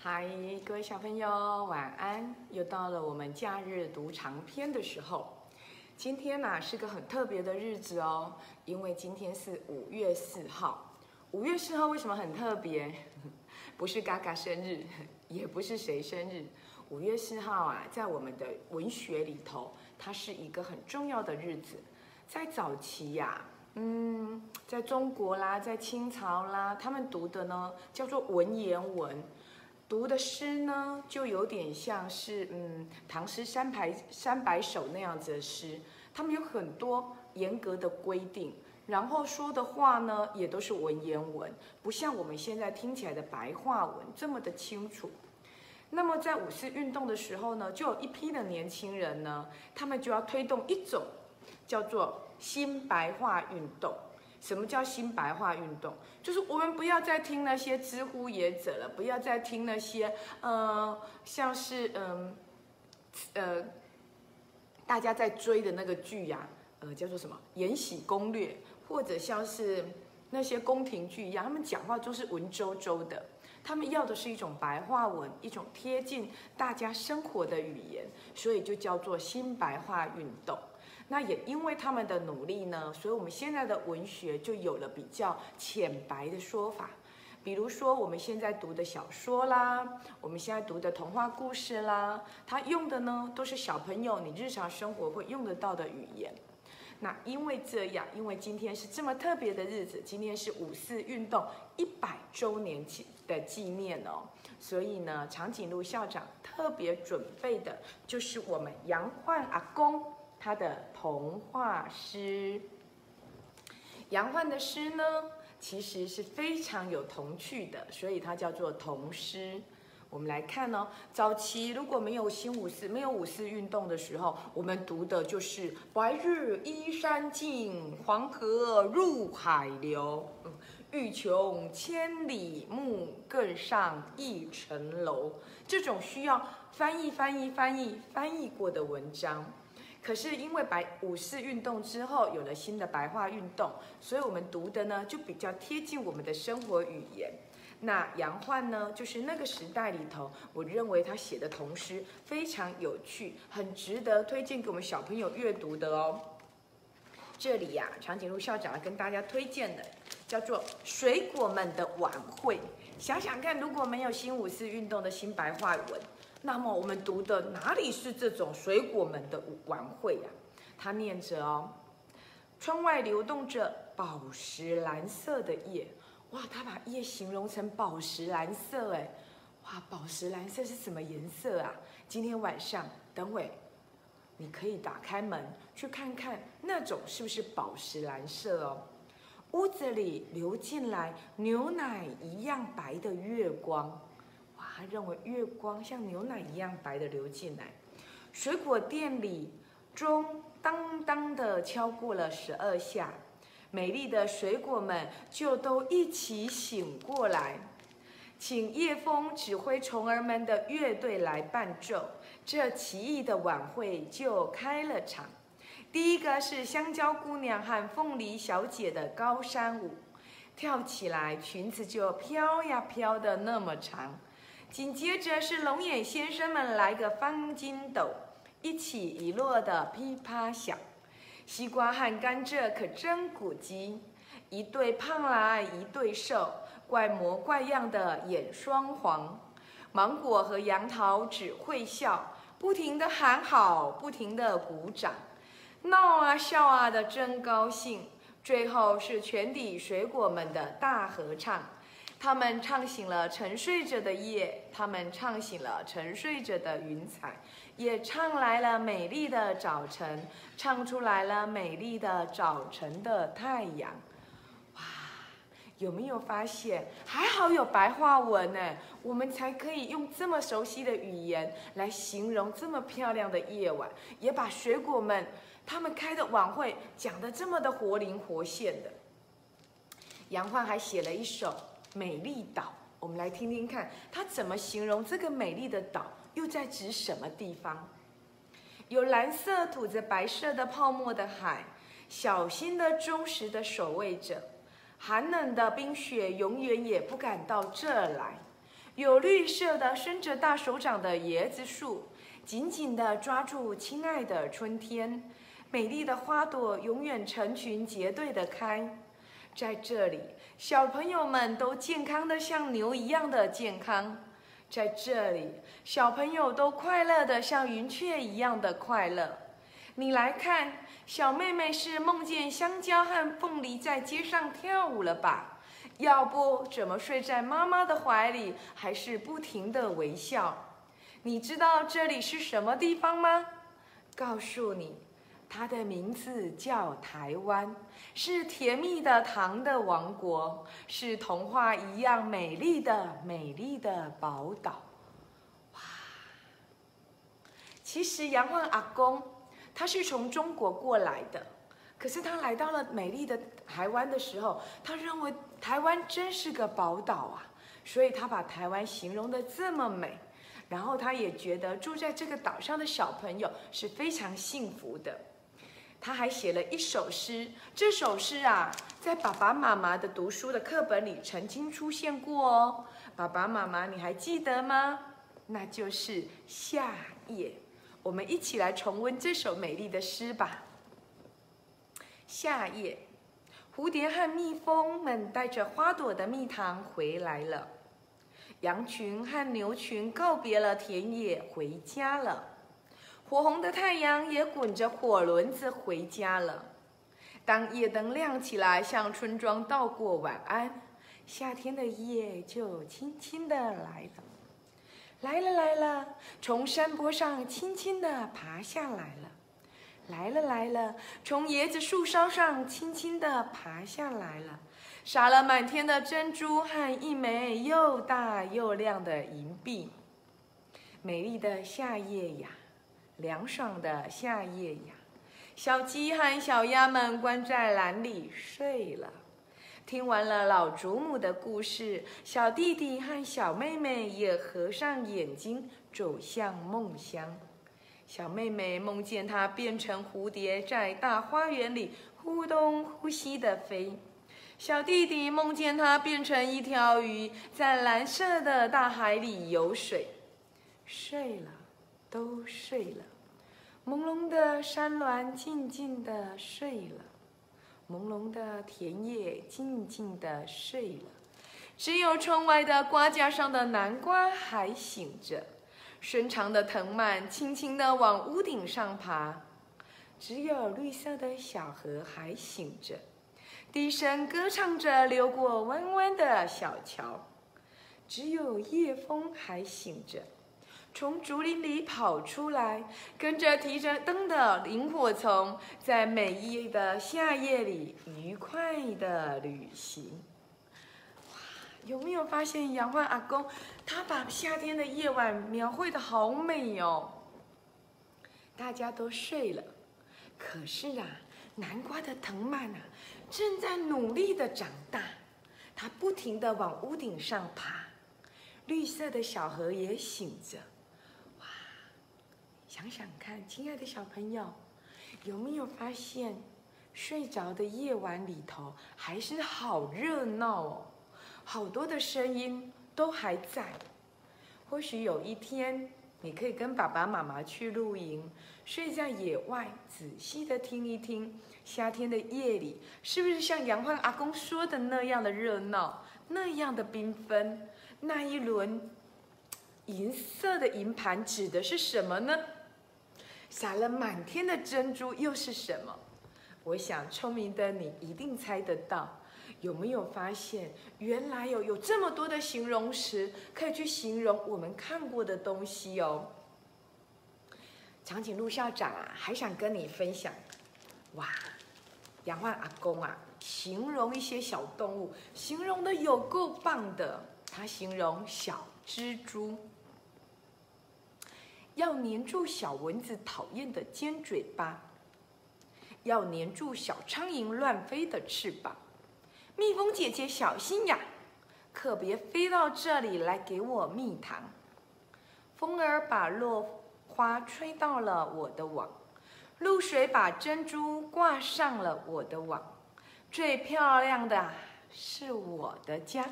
嗨，各位小朋友，晚安！又到了我们假日读长篇的时候。今天呢、是个很特别的日子哦，因为今天是五月四号。五月四号为什么很特别？不是嘎嘎生日，也不是谁生日。五月四号啊，在我们的文学里头，它是一个很重要的日子。在早期呀、嗯，在中国啦，在清朝啦，他们读的呢叫做文言文。读的诗呢，就有点像是嗯唐诗三百三百首那样子的诗，他们有很多严格的规定，然后说的话呢也都是文言文，不像我们现在听起来的白话文这么的清楚。那么在五四运动的时候呢，就有一批的年轻人呢，他们就要推动一种叫做新白话运动。什么叫新白话运动？就是我们不要再听那些知乎野者了，不要再听那些呃，像是嗯呃大家在追的那个剧呀、呃，叫做什么《延禧攻略》，或者像是那些宫廷剧一样，他们讲话都是文绉绉的。他们要的是一种白话文，一种贴近大家生活的语言，所以就叫做新白话运动。那也因为他们的努力呢，所以我们现在的文学就有了比较浅白的说法。比如说我们现在读的小说啦，我们现在读的童话故事啦，它用的呢都是小朋友你日常生活会用得到的语言。那因为这样，因为今天是这么特别的日子，今天是五四运动一百周年纪的纪念哦，所以呢，长颈鹿校长特别准备的就是我们杨焕阿公他的童话诗。杨焕的诗呢，其实是非常有童趣的，所以它叫做童诗。我们来看哦，早期如果没有新五四、没有五四运动的时候，我们读的就是“白日依山尽，黄河入海流”。欲穷千里目，更上一层楼。这种需要翻译、翻译、翻译、翻译过的文章。可是因为白五四运动之后有了新的白话运动，所以我们读的呢就比较贴近我们的生活语言。那杨焕呢，就是那个时代里头，我认为他写的童诗非常有趣，很值得推荐给我们小朋友阅读的哦。这里呀、长颈鹿校长要跟大家推荐的叫做《水果们的晚会》。想想看，如果没有新五四运动的新白话文，那么我们读的哪里是这种水果们的晚会呀、他念着哦，窗外流动着宝石蓝色的夜。哇，他把夜形容成宝石蓝色，哎，哇，宝石蓝色是什么颜色啊？今天晚上，等会你可以打开门去看看，那种是不是宝石蓝色哦？屋子里流进来牛奶一样白的月光，他认为月光像牛奶一样白的流进来。水果店里钟当当的敲过了十二下，美丽的水果们就都一起醒过来，请叶枫指挥虫儿们的乐队来伴奏，这奇异的晚会就开了场。第一个是香蕉姑娘和凤梨小姐的高山舞，跳起来裙子就飘呀飘的那么长。紧接着是龙眼先生们来个翻筋斗，一起一落的噼啪响。西瓜和甘蔗可真古鸡，一对胖来一对瘦，怪模怪样的眼双黄。芒果和杨桃只会笑，不停的喊好，不停的鼓掌。闹啊笑啊的真高兴，最后是全体水果们的大合唱，他们唱醒了沉睡着的夜，他们唱醒了沉睡着的云彩，也唱来了美丽的早晨，唱出来了美丽的早晨的太阳。哇，有没有发现？还好有白话文呢，我们才可以用这么熟悉的语言来形容这么漂亮的夜晚，也把水果们。他们开的晚会讲的这么的活灵活现的。杨焕还写了一首《美丽岛》，我们来听听看他怎么形容这个美丽的岛又在指什么地方。有蓝色吐着白色的泡沫的海，小心的忠实的守卫着。寒冷的冰雪永远也不敢到这来。有绿色的伸着大手掌的椰子树，紧紧地抓住亲爱的春天。美丽的花朵永远成群结队地开，在这里，小朋友们都健康的像牛一样的健康。在这里，小朋友都快乐的像云雀一样的快乐。你来看，小妹妹是梦见香蕉和凤梨在街上跳舞了吧？要不怎么睡在妈妈的怀里，还是不停的微笑？你知道这里是什么地方吗？告诉你。它的名字叫台湾，是甜蜜的糖的王国，是童话一样美丽的美丽的宝岛。哇！其实杨焕阿公他是从中国过来的，可是他来到了美丽的台湾的时候，他认为台湾真是个宝岛啊，所以他把台湾形容的这么美，然后他也觉得住在这个岛上的小朋友是非常幸福的。他还写了一首诗，这首诗啊，在爸爸妈妈的读书的课本里曾经出现过哦。爸爸妈妈，你还记得吗？那就是《夏夜》。我们一起来重温这首美丽的诗吧。《夏夜》，蝴蝶和蜜蜂们带着花朵的蜜糖回来了，羊群和牛群告别了田野，回家了。火红的太阳也滚着火轮子回家了。当夜灯亮起来，向村庄道过晚安，夏天的夜就轻轻地来了，来了来了，从山坡上轻轻地爬下来了，来了来了，从椰子树梢上轻轻地爬下来了，撒了满天的珍珠和一枚又大又亮的银币。美丽的夏夜呀！凉爽的夏夜呀，小鸡和小鸭们关在篮里睡了。听完了老祖母的故事，小弟弟和小妹妹也合上眼睛，走向梦乡。小妹妹梦见她变成蝴蝶，在大花园里忽东忽西的飞。小弟弟梦见他变成一条鱼，在蓝色的大海里游水。睡了。都睡了，朦胧的山峦静静的睡了，朦胧的田野静静的睡了，只有窗外的瓜架上的南瓜还醒着，伸长的藤蔓轻轻地往屋顶上爬，只有绿色的小河还醒着，低声歌唱着流过弯弯的小桥，只有夜风还醒着。从竹林里跑出来，跟着提着灯的萤火虫，在美丽的夏夜里愉快的旅行。哇，有没有发现杨焕阿公他把夏天的夜晚描绘的好美哦？大家都睡了，可是啊，南瓜的藤蔓啊，正在努力的长大，它不停的往屋顶上爬。绿色的小河也醒着。想想看，亲爱的小朋友，有没有发现，睡着的夜晚里头还是好热闹哦，好多的声音都还在。或许有一天，你可以跟爸爸妈妈去露营，睡在野外，仔细的听一听，夏天的夜里是不是像杨焕阿公说的那样的热闹，那样的缤纷？那一轮银色的银盘指的是什么呢？撒了满天的珍珠又是什么？我想聪明的你一定猜得到。有没有发现，原来有有这么多的形容词可以去形容我们看过的东西哦？长颈鹿校长啊，还想跟你分享。哇，杨焕阿公啊，形容一些小动物，形容的有够棒的。他形容小蜘蛛。要黏住小蚊子讨厌的尖嘴巴，要黏住小苍蝇乱飞的翅膀。蜜蜂姐姐小心呀，可别飞到这里来给我蜜糖。风儿把落花吹到了我的网，露水把珍珠挂上了我的网。最漂亮的是我的家。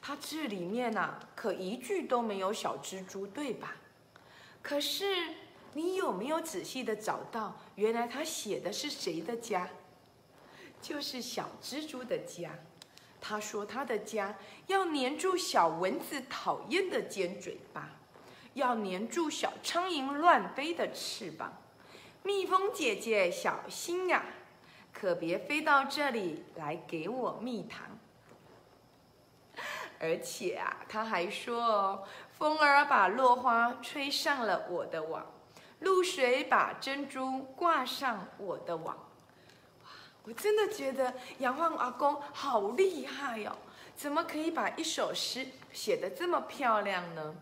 它这里面呐，可一句都没有小蜘蛛，对吧？可是你有没有仔细的找到，原来他写的是谁的家？就是小蜘蛛的家。他说他的家要粘住小蚊子讨厌的尖嘴巴，要粘住小苍蝇乱飞的翅膀。蜜蜂姐姐小心呀，可别飞到这里来给我蜜糖。而且啊，他还说哦，风儿把落花吹上了我的网，露水把珍珠挂上我的网。哇，我真的觉得杨焕阿公好厉害哟！怎么可以把一首诗写得这么漂亮呢？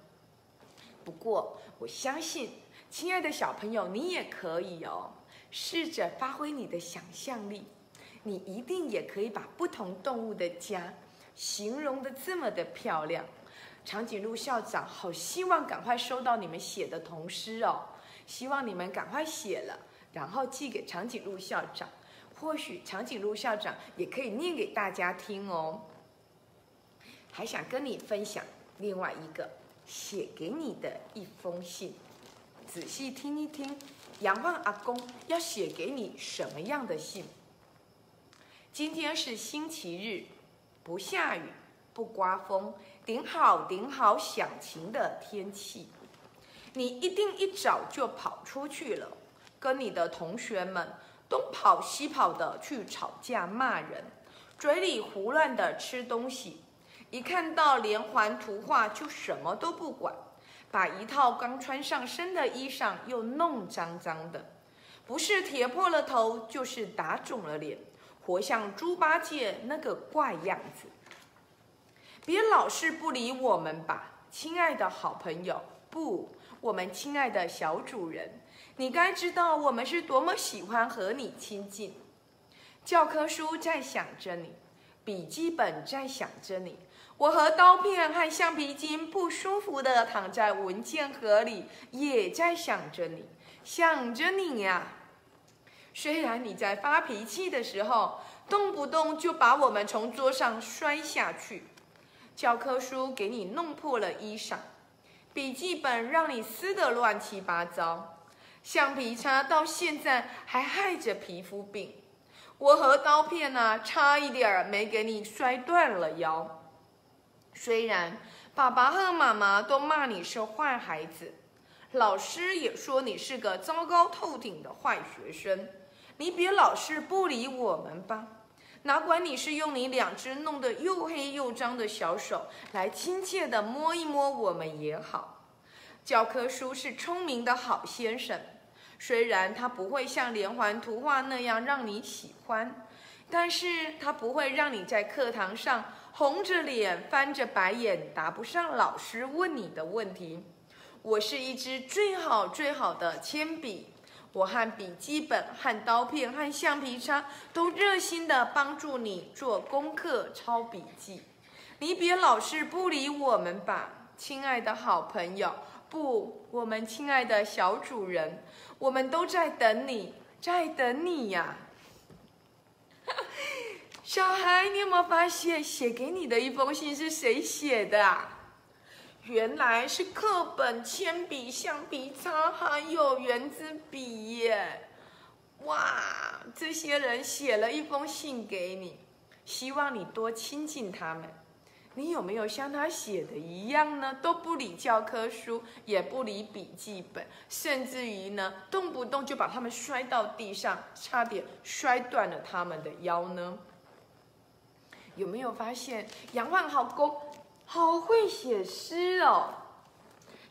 不过我相信，亲爱的小朋友，你也可以哦，试着发挥你的想象力，你一定也可以把不同动物的家。形容的这么的漂亮，长颈鹿校长好希望赶快收到你们写的童诗哦，希望你们赶快写了，然后寄给长颈鹿校长，或许长颈鹿校长也可以念给大家听哦。还想跟你分享另外一个写给你的一封信，仔细听一听，杨望阿公要写给你什么样的信？今天是星期日。不下雨，不刮风，顶好顶好响晴的天气，你一定一早就跑出去了，跟你的同学们东跑西跑的去吵架骂人，嘴里胡乱的吃东西，一看到连环图画就什么都不管，把一套刚穿上身的衣裳又弄脏脏的，不是铁破了头，就是打肿了脸。活像猪八戒那个怪样子，别老是不理我们吧，亲爱的好朋友。不，我们亲爱的小主人，你该知道我们是多么喜欢和你亲近。教科书在想着你，笔记本在想着你，我和刀片和橡皮筋不舒服的躺在文件盒里，也在想着你，想着你呀。虽然你在发脾气的时候，动不动就把我们从桌上摔下去，教科书给你弄破了衣裳，笔记本让你撕得乱七八糟，橡皮擦到现在还害着皮肤病，我和刀片呢，差一点没给你摔断了腰。虽然爸爸和妈妈都骂你是坏孩子，老师也说你是个糟糕透顶的坏学生。你别老是不理我们吧，哪管你是用你两只弄得又黑又脏的小手来亲切地摸一摸我们也好。教科书是聪明的好先生，虽然他不会像连环图画那样让你喜欢，但是他不会让你在课堂上红着脸翻着白眼答不上老师问你的问题。我是一支最好最好的铅笔。我和笔记本、和刀片、和橡皮擦都热心的帮助你做功课、抄笔记。你别老是不理我们吧，亲爱的好朋友。不，我们亲爱的小主人，我们都在等你，在等你呀。小孩，你有没有发现写给你的一封信是谁写的啊？原来是课本、铅笔、橡皮擦，还有圆珠笔耶！哇，这些人写了一封信给你，希望你多亲近他们。你有没有像他写的一样呢？都不理教科书，也不理笔记本，甚至于呢，动不动就把他们摔到地上，差点摔断了他们的腰呢？有没有发现杨万豪公？好会写诗哦！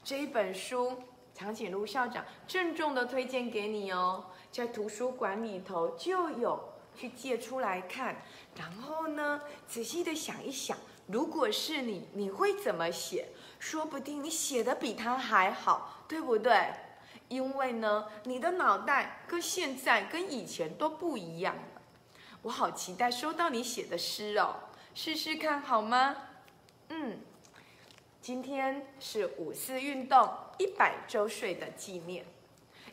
这一本书，长颈鹿校长郑重的推荐给你哦，在图书馆里头就有，去借出来看。然后呢，仔细的想一想，如果是你，你会怎么写？说不定你写的比他还好，对不对？因为呢，你的脑袋跟现在跟以前都不一样了。我好期待收到你写的诗哦，试试看好吗？嗯，今天是五四运动一百周岁的纪念，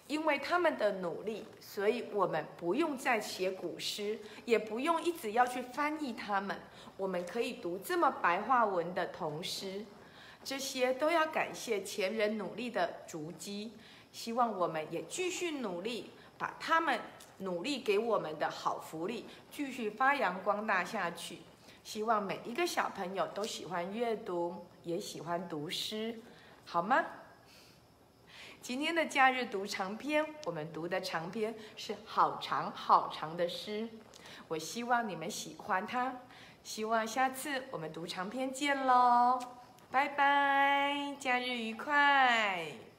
因为他们的努力，所以我们不用再写古诗，也不用一直要去翻译他们，我们可以读这么白话文的童诗。这些都要感谢前人努力的足迹。希望我们也继续努力，把他们努力给我们的好福利继续发扬光大下去。希望每一个小朋友都喜欢阅读，也喜欢读诗，好吗？今天的假日读长篇，我们读的长篇是好长好长的诗。我希望你们喜欢它，希望下次我们读长篇见喽，拜拜，假日愉快。